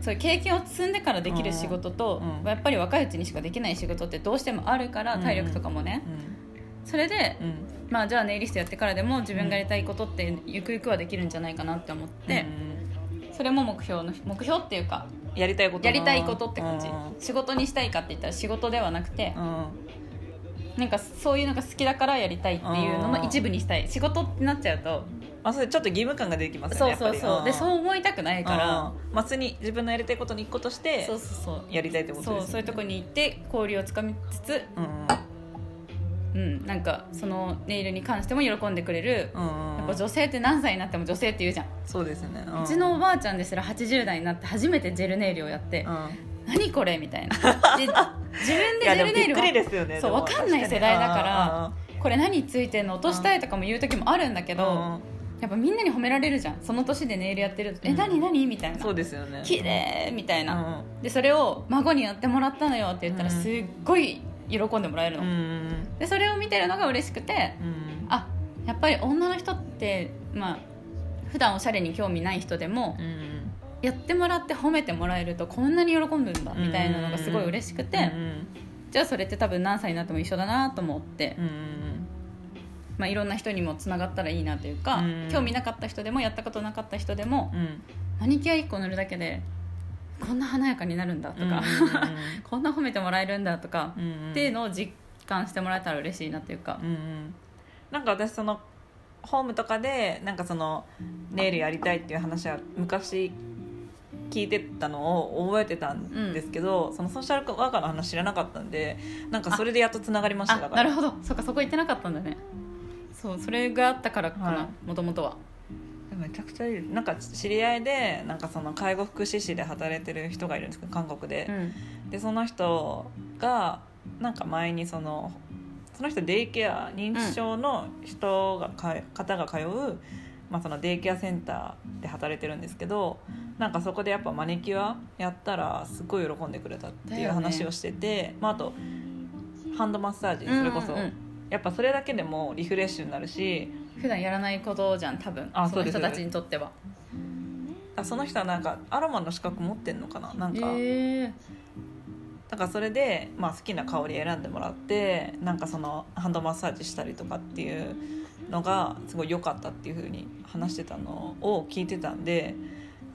そういう経験を積んでからできる仕事と、うんうん。やっぱり若いうちにしかできない仕事ってどうしてもあるからうん体力とかもね、それで、うん。うんまあじゃあネイリストやってからでも自分がやりたいことってゆくゆくはできるんじゃないかなって思って、それも目標の目標っていうかやりたいことやりたいことって感じ、うん。仕事にしたいかって言ったら仕事ではなくてう、ん。なんかそういうのが好きだからやりたいっていうのの一部にしたい。仕事ってなっちゃうとまあ、それちょっと義務感が出てきますよねそうそうそう。でそうう思いたくないから、ん。まあ、普通に自分のやりたいことに一個としてそうそうそう。やりたいってことですそうそういうとこに行って交流をつかみつつ、うんうん、なんかそのネイルに関しても喜んでくれる、うんやっぱ女性って何歳になっても女性って言うじゃん、そうですね、うちのおばあちゃんですら80代になって初めてジェルネイルをやって、うん。何これみたいな。で自分でジェルネイルでもびっくりですよねそう分かんない世代だから確これ何ついてんの落としたいとかも言う時もあるんだけど、やっぱみんなに褒められるじゃん。その年でネイルやってると「えうん。何何?」みたいな。そうですよね。綺麗みたいな、うん。でそれを孫にやってもらったのよって言ったらうん。すっごい喜んでもらえるの、うんうんでそれを見てるのが嬉しくてうん。あやっぱり女の人ってまあ普段おしゃれに興味ない人でもうんやってもらって褒めてもらえるとこんなに喜ぶんだみたいなのがすごい嬉しくて、うんじゃあそれって多分何歳になっても一緒だなと思って、うんまあ、いろんな人にもつながったらいいなというか、うん興味なかった人でもやったことなかった人でも、うん。マニキュア1個塗るだけでこんな華やかになるんだとか、こんな褒めてもらえるんだとか、うんうん。っていうのを実感してもらえたら嬉しいなっていうか。う、んうん。なんか私そのホームとかでなんかそのネイルやりたいっていう話は昔聞いてたのを覚えてたんですけど、そのソーシャルワーカーの話知らなかったんでなんかそれでやっとつながりましただからあなるほど。そっかそこ行ってなかったんだね。そうそれがあったからかはなもともとはめちゃくちゃいい。なんか知り合いでなんかその介護福祉士で働いてる人がいるんですけど韓国で、うん。でその人がなんか前にそのその人デイケア認知症の人がか、方が通う、まあ、そのデイケアセンターで働いてるんですけどなんかそこでやっぱマニキュアやったらすごい喜んでくれたっていう話をしてて、まあ、あとハンドマッサージそれこそ、うんうんうん。やっぱそれだけでもリフレッシュになるし普段やらないことじゃん多分。そあその人たちにとっては。あその人はなんかアロマの資格持ってんのかな？なんか。へえ。だからそれで、まあ、好きな香り選んでもらってなんかそのハンドマッサージしたりとかっていうのがすごい良かったっていうふうに話してたのを聞いてたんで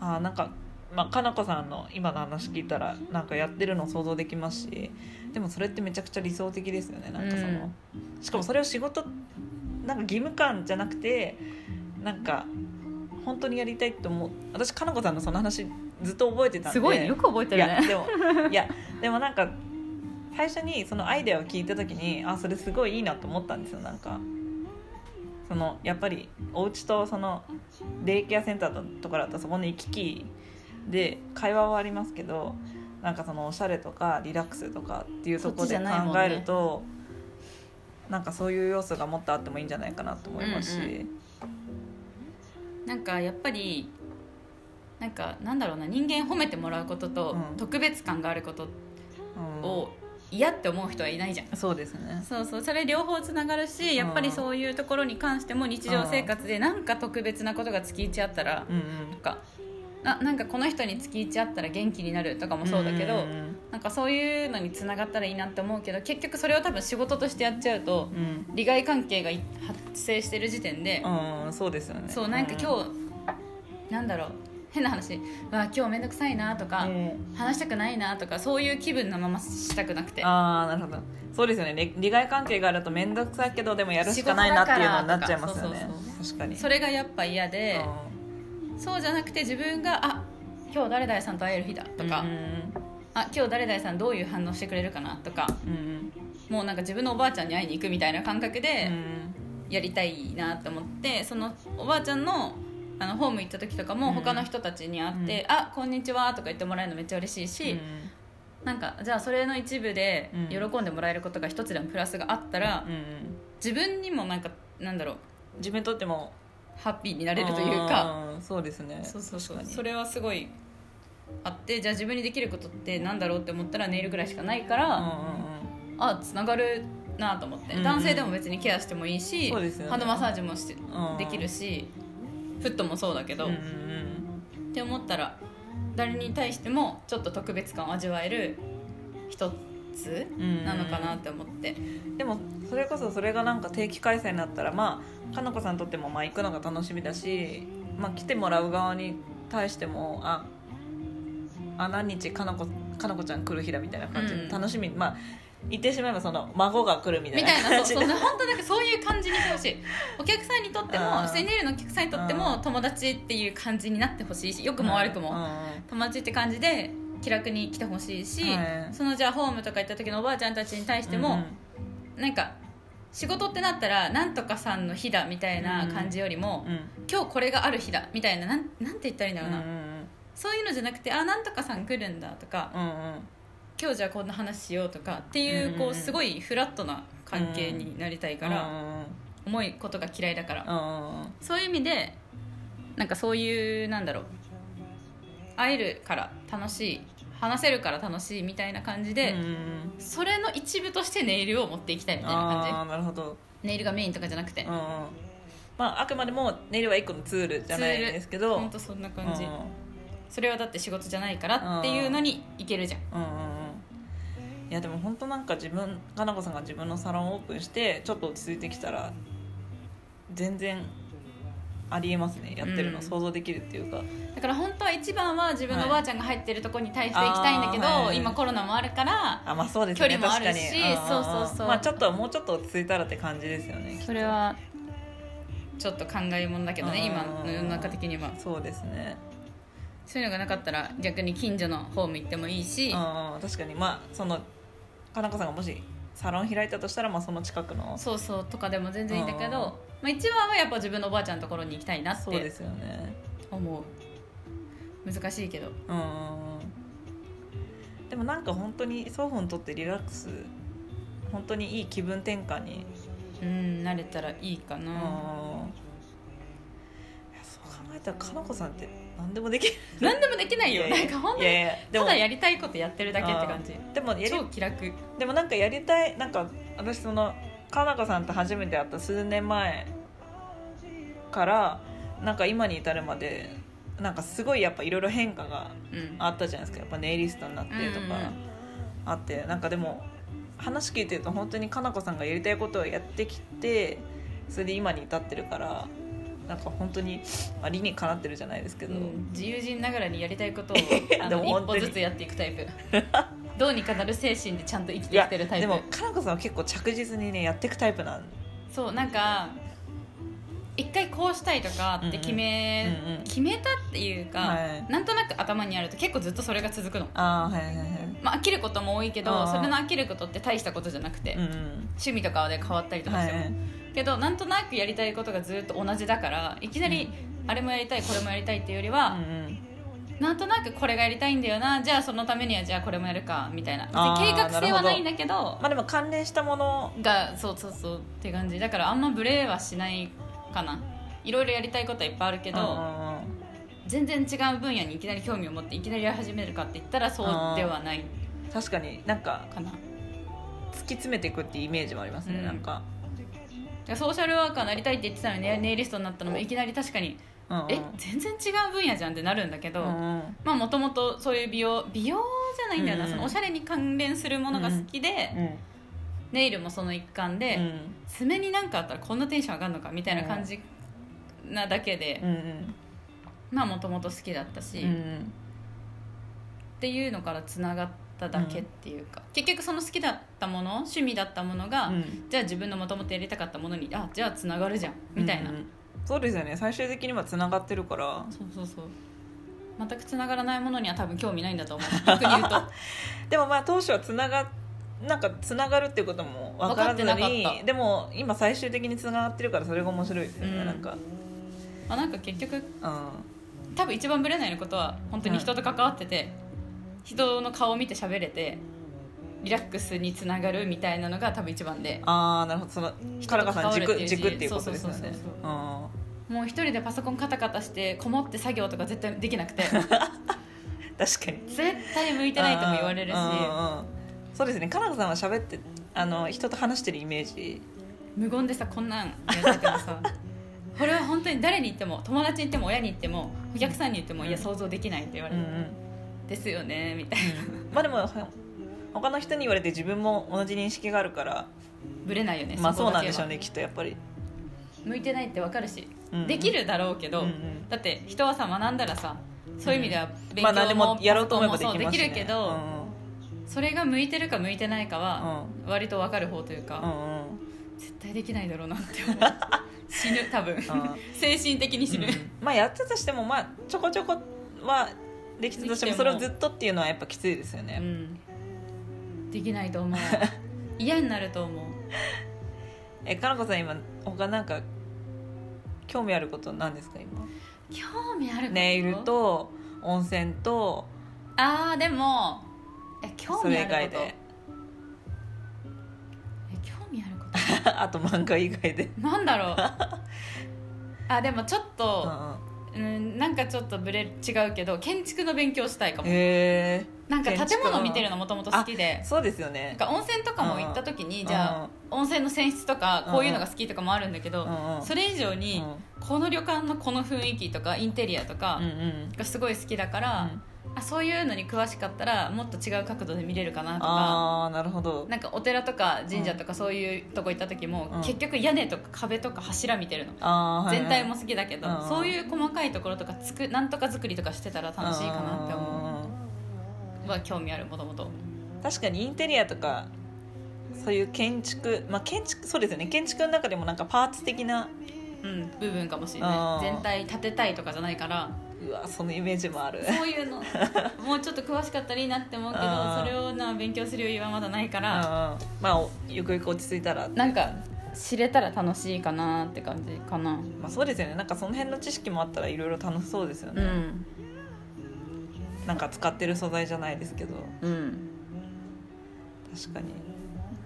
あーなんかまあ、かなこさんの今の話聞いたらなんかやってるの想像できますしでもそれってめちゃくちゃ理想的ですよねなんかその、しかもそれを仕事なんか義務感じゃなくてなんか本当にやりたいと思う。私かなこさんのその話ずっと覚えてたんで。すごいねよく覚えてるね。いやでもいやでもなんか最初にそのアイデアを聞いた時にあそれすごいいいなと思ったんですよ。なんかそのやっぱりお家とそのデイケアセンターとかだとそこの行き来で会話はありますけどなんかそのおしゃれとかリラックスとかっていうところで考えると、ね、なんかそういう要素がもっとあってもいいんじゃないかなと思いますし、うんうん、なんかやっぱりなんかなんだろうな人間褒めてもらうことと、特別感があることを嫌って思う人はいないじゃん。そうですね。そうそう。それ両方つながるしやっぱりそういうところに関しても日常生活でなんか特別なことが月1あったらとかあなんかこの人に月1あったら元気になるとかもそうだけど、なんかそういうのにつながったらいいなって思うけど結局それを多分仕事としてやっちゃうと、うん、利害関係が発生してる時点で、うん、そうですよね。そうなんか今日、うん、なんだろう変な話。わ今日面倒くさいなとか、話したくないなとかそういう気分のまましたくなくて。ああなるほど。そうですよね。利害関係があると面倒くさいけどでもやるしかないなっていうのになっちゃいますよね。確かに。それがやっぱ嫌でそうじゃなくて自分があ今日誰々さんと会える日だとか、あ今日誰々さんどういう反応してくれるかなとか、もうなんか自分のおばあちゃんに会いに行くみたいな感覚でやりたいなと思ってそのおばあちゃんのあのホーム行った時とかも他の人たちに会って「うん、あこんにちは」とか言ってもらえるのめっちゃ嬉しいし、うん、なんかじゃあそれの一部で喜んでもらえることが一つでもプラスがあったら、うん、自分にもなんかなんだろう。自分にとってもハッピーになれるというか。そうですね。そうそうそう。それはすごいあってじゃあ自分にできることってなんだろうって思ったらネイルぐらいしかないから、あつながるなと思って、うんうん、男性でも別にケアしてもいいし、ね、ハンドマッサージもしてできるし、フットもそうだけど、うんうん、って思ったら誰に対してもちょっと特別感を味わえる一つなのかなって思って、うんうん、でもそれこそそれがなんか定期開催になったらまあかなこさんにとってもまあ行くのが楽しみだし、まあ、来てもらう側に対してもああ何日かなこかなこちゃん来る日だみたいな感じで楽しみ、うん、まあ言ってしまえばその孫が来るみたいなみたいなそう本当なんかそういう感じにしてほしい。お客さんにとっても SNL のお客さんにとっても友達っていう感じになってほしいし良くも悪くも。友達って感じで気楽に来てほしいし、そのじゃあホームとか行った時のおばあちゃんたちに対しても、うなんか仕事ってなったらなんとかさんの日だみたいな感じよりも、今日これがある日だみたいななんなんて言ったらいいんだろうな、そういうのじゃなくてあなんとかさん来るんだとか、今日じゃあこんな話しようとかっていうこうすごいフラットな関係になりたいから重いことが嫌いだから。そういう意味でなんかそういうなんだろう会えるから楽しい話せるから楽しいみたいな感じでそれの一部としてネイルを持っていきたいみたいな感じ。なるほど。ネイルがメインとかじゃなくて。まああくまでもネイルは一個のツールじゃないですけど。本当そんな感じ。それはだって仕事じゃないからっていうのにいけるじゃんうんうん。いやでも本当なんか自分かなこさんが自分のサロンオープンしてちょっと落ち着いてきたら全然ありえますね。やってるの、うん、想像できるっていうか。だから本当は一番は自分のおばあちゃんが入ってるとこに対して行きたいんだけど、はい、今コロナもあるからあ、まあそうですね、距離もあるしそうそうそう。まあちょっともうちょっと落ち着いたらって感じですよねそれはちょっと考えもんだけどね今の世の中的には。そうですね。そういうのがなかったら逆に近所のホーム行ってもいいし。確かに。まあそのかなこさんがもしサロン開いたとしたら、まあ、その近くの。そうそうとかでも全然いいんだけど、まあ、一番はやっぱ自分のおばあちゃんのところに行きたいなってそうですよね。思う。難しいけど。うんでもなんか本当に双方にとってリラックス本当にいい気分転換にうん慣れたらいいかな。そう考えたらかなこさんって何でもできる。何でもできないよ。なんか本当にただやりたいことやってるだけって感じ。でも超気楽。でもなんかやりたいなんか私そのかなこさんと初めて会った数年前からなんか今に至るまでなんかすごいやっぱいろいろ変化があったじゃないですか、やっぱネイリストになってとかあって、なんかでも話聞いてると本当にかなこさんがやりたいことをやってきてそれで今に至ってるからなんか本当に、まあ、理にかなってるじゃないですけど、うん。自由人ながらにやりたいことを あでの一歩ずつやっていくタイプ どうにかなる精神でちゃんと生きてきてるタイプ。でもかなこさんは結構着実にねやっていくタイプなん。そうなんか一回こうしたいとかって決め、うんうん決めたっていうか、はい。なんとなく頭にあると結構ずっとそれが続くの、ああはいはいはいまあ、飽きることも多いけどそれの飽きることって大したことじゃなくて、うんうん趣味とかで変わったりとかしても、はいけどなんとなくやりたいことがずっと同じだからいきなりあれもやりたいこれもやりたいっていうよりは、うんうんなんとなくこれがやりたいんだよな。じゃあそのためにはじゃあこれもやるか。みたいな。計画性はないんだけど。まあでも関連したもの。がそうそうそうって感じ。だからあんまブレはしないかな。いろいろやりたいことはいっぱいあるけど、全然違う分野にいきなり興味を持っていきなりやり始めるかって言ったらそうではない。確かになんかかな。突き詰めていくっていうイメージもありますね、うん。なんか、でソーシャルワーカーなりたいって言ってたのにネネイリストになったのもいきなり確かにうんうん、え全然違う分野じゃんってなるんだけど、もともとそういう美容美容じゃないんだよな、うんうん。そのおしゃれに関連するものが好きで、うんネイルもその一環で、うん爪になんかあったらこんなテンション上がるのかみたいな感じなだけで、うんうん。まあもともと好きだったし、っうんうん。ていうのからつながっただけっていうか、結局その好きだったもの趣味だったものが、うん。じゃあ自分のもともとやりたかったものにあじゃあつながるじゃんみたいな、うんうんそうですよね。最終的にはつながってるから。そうそうそう。全くつながらないものには多分興味ないんだと思う。逆に言うと。でもまあ当初はつながなんかつながるっていうことも分からずにでも今最終的につながってるからそれが面白いですよね、うん。なんか、あなんか結局うん、多分一番ブレないのことは本当に人と関わってて、人の顔を見て喋れてリラックスにつながるみたいなのが多分一番で。ああなるほど。そのカラカさん軸軸っていうことですよね。もう一人でパソコンカタカタしてこもって作業とか絶対できなくて。確かに。絶対向いてないとも言われるし。うんうんうん。そうですね。かなこさんは喋ってあの人と話してるイメージ。無言でさこんなんやっててもさ。これは本当に誰に言っても友達に言っても親に言ってもお客さんに言ってもいや想像できないって言われる、うんうん。ですよねみたいな。まあでも他の人に言われて自分も同じ認識があるからブレないよねまあそうなんでしょうねきっとやっぱり。向いてないってわかるし、うんできるだろうけど、うんうん。だって人はさ学んだらさそういう意味では勉まあ何で強ももやろうと思えばできね、できるけど、それが向いてるか向いてないかはう割とわかる方といううんか、うんうん。絶対できないだろうなって思う。死ぬ多分。ん精神的に死ぬ、うんまあやってたとしてもまあちょこちょこはできてたとしても。それをずっとっていうのはやっぱきついですよね、うんできないと思う。嫌になると思う。えかなこさん今他なんか興味あることなんですか今？興味あること？ネイルと温泉と。ああでもえ興味あること？興味あること？あと漫画以外で。なんだろう。あでもちょっうんと、うん。うん、なんかちょっとブレ違うけど建築の勉強したいかも。へえなんか建物見てるのもともと好きで。そうですよなんねか温泉とかも行った時にうん。じゃあ温泉の泉質とかこういうのが好きとかもあるんだけどうんうん。それ以上にこの旅館のこの雰囲気とかインテリアとかうんうん。がすごい好きだから、うん。あそういうのに詳しかったらもっと違う角度で見れるかなとかああなるほど。なんかお寺とか神社とかそういうとこ行った時も、うん。結局屋根とか壁とか柱見てるの、はいはい。全体も好きだけど、うんそういう細かいところとかつくなんとか作りとかしてたら楽しいかなって思うは興味あるもともと。うん確かにインテリアとかそういう建築まあ建築そうですよね。建築の中でもなんかパーツ的なうん、部分かもしれない。全体建てたいとかじゃないから。うわそのイメージもある。そういうの。もうちょっと詳しかったらいいなって思うけどそれをな勉強する余裕はまだないかうんらまあおゆくゆく落ち着いたら。なんか知れたら楽しいかなって感じかな。まあ、そうですよね。なんかその辺の知識もあったらいろいろ楽しそうですよね、うんなんか使ってる素材じゃないですけど。うん。確かに。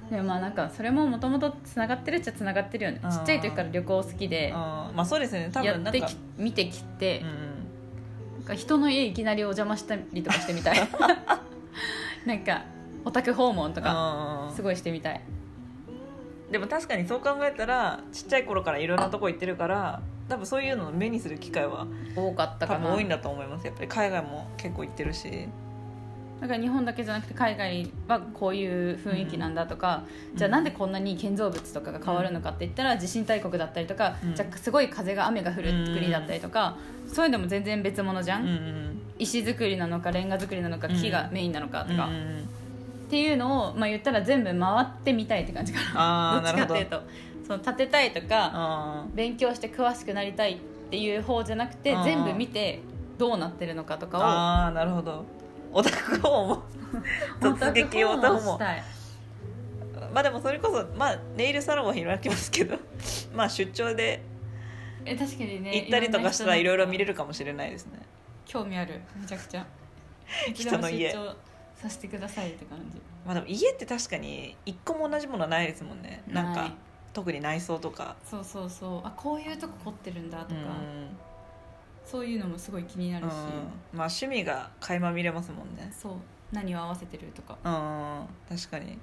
でもまあなんかそれももともとつながってるっちゃつながってるよね。ちっちゃい時から旅行好きで。うん。まあそうですね。多や分なんか。見てきて。うんか人の家いきなりお邪魔したりとかしてみたい。なんかオタク訪問とかうん。すごいしてみたいでも確かにそう考えたらちっちゃい頃からいろんなとこ行ってるから多分そういうのを目にする機会は多かった多かな。分多いんだと思います。やっぱり海外も結構行ってるし。だから日本だけじゃなくて海外はこういう雰囲気なんだとか、じゃあなんでこんなに建造物とかが変わるのかって言ったら地震大国だったりとか、うん。じゃあすごい風が雨が降る国だったりとか、そういうのも全然別物じゃん、うんうん石造りなのかレンガ造りなのか木がメインなのかとか、っうんうんていうのを、まあ、言ったら全部回ってみたいって感じかな。どっちかっていうと。その建てたいとかあ勉強して詳しくなりたいっていう方じゃなくて全部見てどうなってるのかとーかあーなるほど。オタク方もを 突撃オタクもしたい。まあでもそれこそまあネイルサロンは開きますけど。まあ出張でえ確かにね行ったりとかしたらいろいろ見れるるかもしれないですね。興味ある。めちゃくちゃ。人の家させてくださいって感じ。まあでも家って確かに一個も同じものはないですもんね。なんかない特に内装とか。そうそうそう。あこういうとこ凝ってるんだとか、うん。そういうのもすごい気になるし、うん。まあ趣味が垣間見れますもんね。そう。何を合わせてるとか。うん。確かに。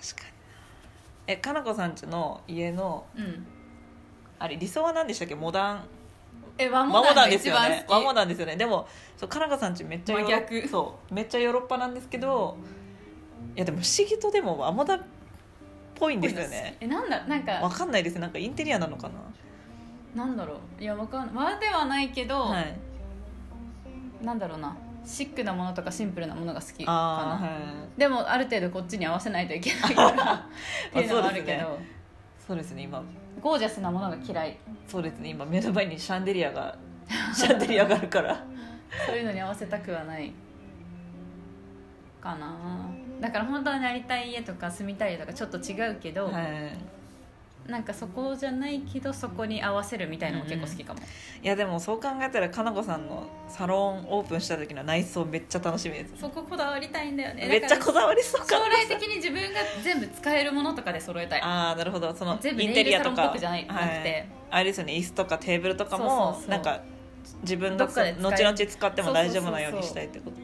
確かにな。えかなこさんちの家のうん。あれ理想は何でしたっけ？モダンえ和和モダンです一よね和モダンですよね。でもそうかなこさんちめっちゃ真逆。そうめっちゃヨーロッパなんですけどいやでも不思議とでも和モダンっぽいんですよね。えなんだなんわかかんないですなんかインテリアなのかな。んだろう。いやわかんない。和ではないけど、なはい。なんだろうな。シックなものとかシンプルなものが好きかな、はい。でもある程度こっちに合わせないといけないから。っていうのはあるけど、まあそうですね。今ゴージャスなものが嫌い。そうですね。今目の前にシャンデリアが シャンデリアがあるから。そういうのに合わせたくはないかな。だから本当はなりたい家とか住みたい家とかちょっと違うけど、はいなんかそこじゃないけどそこに合わせるみたいのも結構好きかも、いやでもそう考えたらかなこさんのサロンオープンした時の内装めっちゃ楽しみです。そここだわりたいんだよね。めっちゃこだわりそう将か来的に自分が全部使えるものとかで揃えたい。ああなるほど。その全部インテリアとか。じゃないなくて。はい。あれですよね椅子とかテーブルとかもなんか自分がどっかで使え後々使っても大丈夫なようにしたいってこと